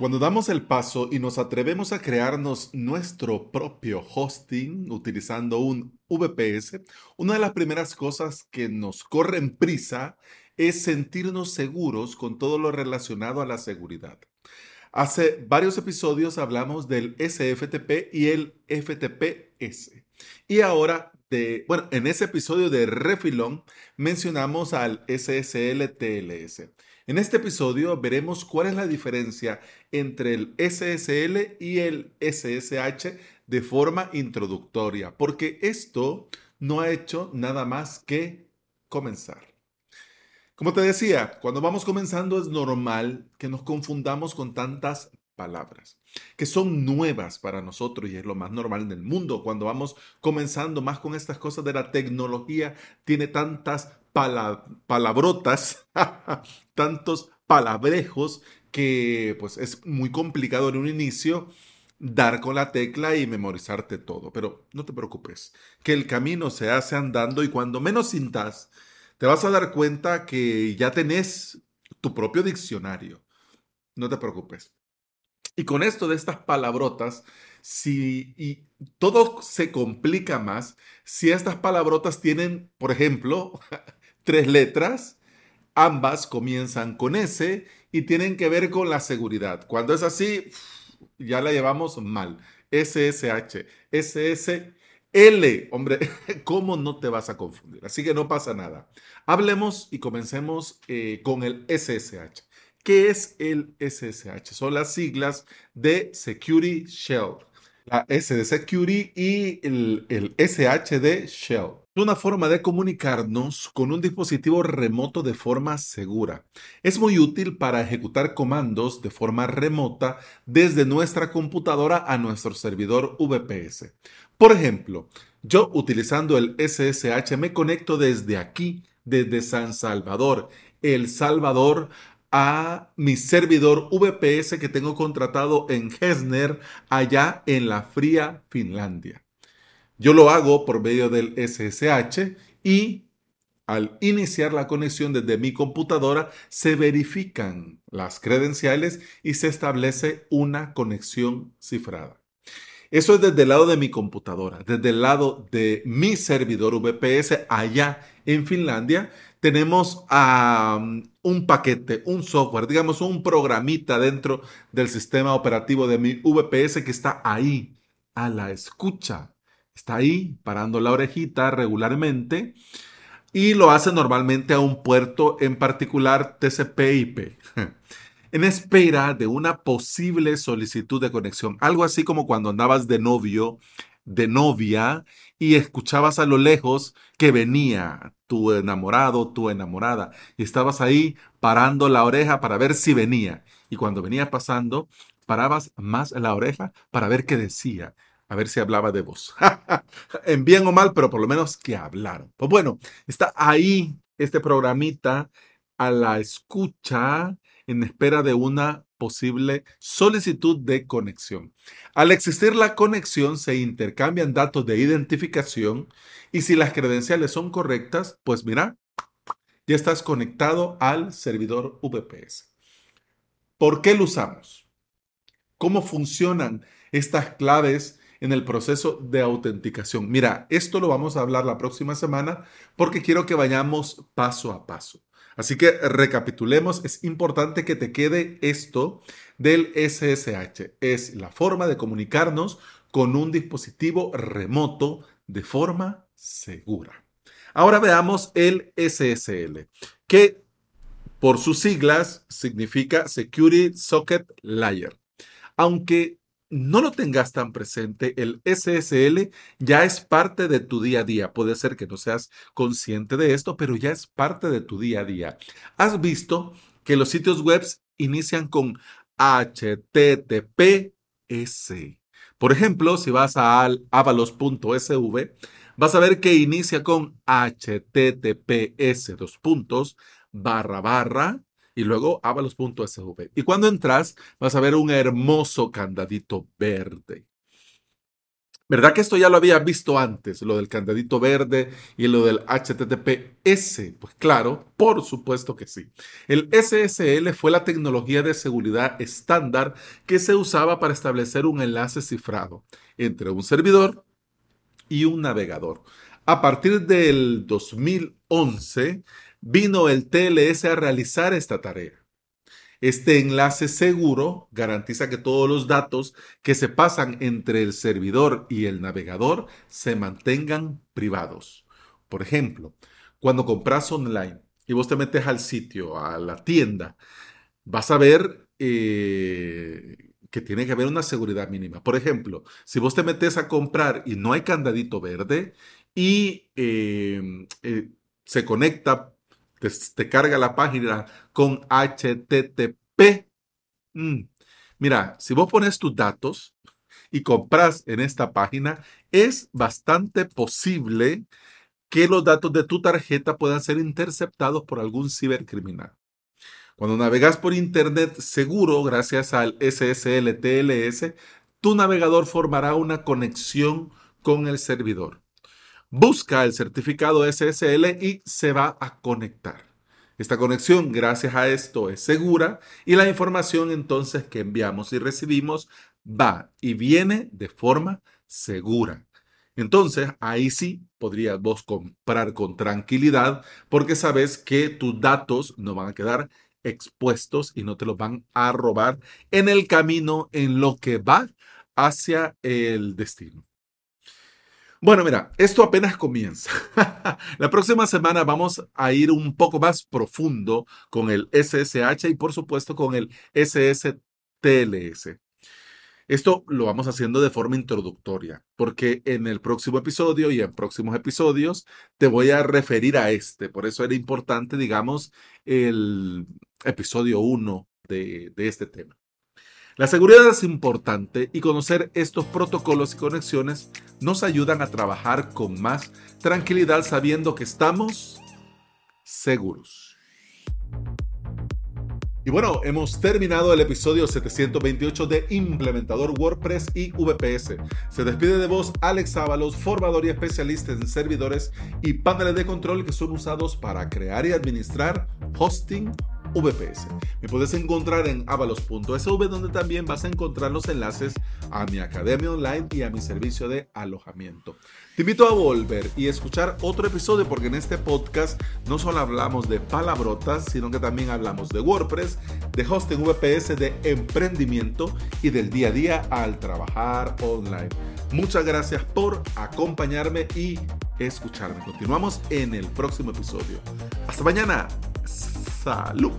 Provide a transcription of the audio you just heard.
Cuando damos el paso y nos atrevemos a crearnos nuestro propio hosting utilizando un VPS, una de las primeras cosas que nos corre en prisa es sentirnos seguros con todo lo relacionado a la seguridad. Hace varios episodios hablamos del SFTP y el FTPS. Y ahora, de, bueno, en ese episodio de Refilón mencionamos al SSL-TLS. En este episodio veremos cuál es la diferencia entre el SSL y el SSH de forma introductoria, porque esto no ha hecho nada más que comenzar. Como te decía, cuando vamos comenzando es normal que nos confundamos con tantas palabras que son nuevas para nosotros y es lo más normal en el mundo. Cuando vamos comenzando más con estas cosas de la tecnología, tiene tantas palabrotas, tantos palabrejos que pues es muy complicado en un inicio dar con la tecla y memorizarte todo. Pero no te preocupes, que el camino se hace andando y cuando menos sintas, te vas a dar cuenta que ya tenés tu propio diccionario. No te preocupes. Y con esto de estas palabrotas, si y todo se complica más si estas palabrotas tienen, por ejemplo, tres letras, ambas comienzan con S y tienen que ver con la seguridad. Cuando es así, ya la llevamos mal. SSH, SSL, hombre, ¿cómo no te vas a confundir? Así que no pasa nada. Hablemos y comencemos eh, con el SSH. ¿Qué es el SSH? Son las siglas de Security Shell. La S de Security y el, el SH de Shell. Es una forma de comunicarnos con un dispositivo remoto de forma segura. Es muy útil para ejecutar comandos de forma remota desde nuestra computadora a nuestro servidor VPS. Por ejemplo, yo utilizando el SSH me conecto desde aquí, desde San Salvador, El Salvador, a mi servidor VPS que tengo contratado en Hesner, allá en la fría Finlandia. Yo lo hago por medio del SSH y al iniciar la conexión desde mi computadora se verifican las credenciales y se establece una conexión cifrada. Eso es desde el lado de mi computadora. Desde el lado de mi servidor VPS allá en Finlandia, tenemos un paquete, un software, digamos un programita dentro del sistema operativo de mi VPS que está ahí, a la escucha. Está ahí, parando la orejita regularmente y lo hace normalmente a un puerto en particular TCP/IP. en espera de una posible solicitud de conexión. Algo así como cuando andabas de novio, de novia, y escuchabas a lo lejos que venía tu enamorado, tu enamorada, y estabas ahí parando la oreja para ver si venía. Y cuando venía pasando, parabas más la oreja para ver qué decía, a ver si hablaba de vos. en bien o mal, pero por lo menos que hablaron. Pues bueno, está ahí este programita a la escucha en espera de una posible solicitud de conexión. Al existir la conexión, se intercambian datos de identificación y si las credenciales son correctas, pues mira, ya estás conectado al servidor VPS. ¿Por qué lo usamos? ¿Cómo funcionan estas claves en el proceso de autenticación? Mira, esto lo vamos a hablar la próxima semana porque quiero que vayamos paso a paso. Así que recapitulemos, es importante que te quede esto del SSH. Es la forma de comunicarnos con un dispositivo remoto de forma segura. Ahora veamos el SSL, que por sus siglas significa Security Socket Layer. Aunque no lo tengas tan presente, el SSL ya es parte de tu día a día. Puede ser que no seas consciente de esto, pero ya es parte de tu día a día. Has visto que los sitios web inician con HTTPS. Por ejemplo, si vas a avalos.sv, vas a ver que inicia con HTTPS dos puntos barra barra y luego avalos.sv. Y cuando entras, vas a ver un hermoso candadito verde. ¿Verdad que esto ya lo había visto antes, lo del candadito verde y lo del HTTPS? Pues claro, por supuesto que sí. El SSL fue la tecnología de seguridad estándar que se usaba para establecer un enlace cifrado entre un servidor y un navegador. A partir del 2011 vino el TLS a realizar esta tarea. Este enlace seguro garantiza que todos los datos que se pasan entre el servidor y el navegador se mantengan privados. Por ejemplo, cuando compras online y vos te metes al sitio, a la tienda, vas a ver eh, que tiene que haber una seguridad mínima. Por ejemplo, si vos te metes a comprar y no hay candadito verde y eh, eh, se conecta te, carga la página con HTTP. Mm. Mira, si vos pones tus datos y compras en esta página, es bastante posible que los datos de tu tarjeta puedan ser interceptados por algún cibercriminal. Cuando navegas por Internet seguro, gracias al SSL TLS, tu navegador formará una conexión con el servidor busca el certificado SSL y se va a conectar. Esta conexión, gracias a esto, es segura y la información entonces que enviamos y recibimos va y viene de forma segura. Entonces, ahí sí podrías vos comprar con tranquilidad porque sabes que tus datos no van a quedar expuestos y no te los van a robar en el camino en lo que va hacia el destino. Bueno, mira, esto apenas comienza. La próxima semana vamos a ir un poco más profundo con el SSH y por supuesto con el SSTLS. Esto lo vamos haciendo de forma introductoria, porque en el próximo episodio y en próximos episodios te voy a referir a este. Por eso era importante, digamos, el episodio 1 de, de este tema. La seguridad es importante y conocer estos protocolos y conexiones nos ayudan a trabajar con más tranquilidad sabiendo que estamos seguros. Y bueno, hemos terminado el episodio 728 de Implementador WordPress y VPS. Se despide de vos Alex Ábalos, formador y especialista en servidores y paneles de control que son usados para crear y administrar hosting VPS. Me puedes encontrar en avalos.sv donde también vas a encontrar los enlaces a mi academia online y a mi servicio de alojamiento. Te invito a volver y escuchar otro episodio porque en este podcast no solo hablamos de palabrotas, sino que también hablamos de WordPress, de hosting VPS, de emprendimiento y del día a día al trabajar online. Muchas gracias por acompañarme y escucharme. Continuamos en el próximo episodio. Hasta mañana. Salut.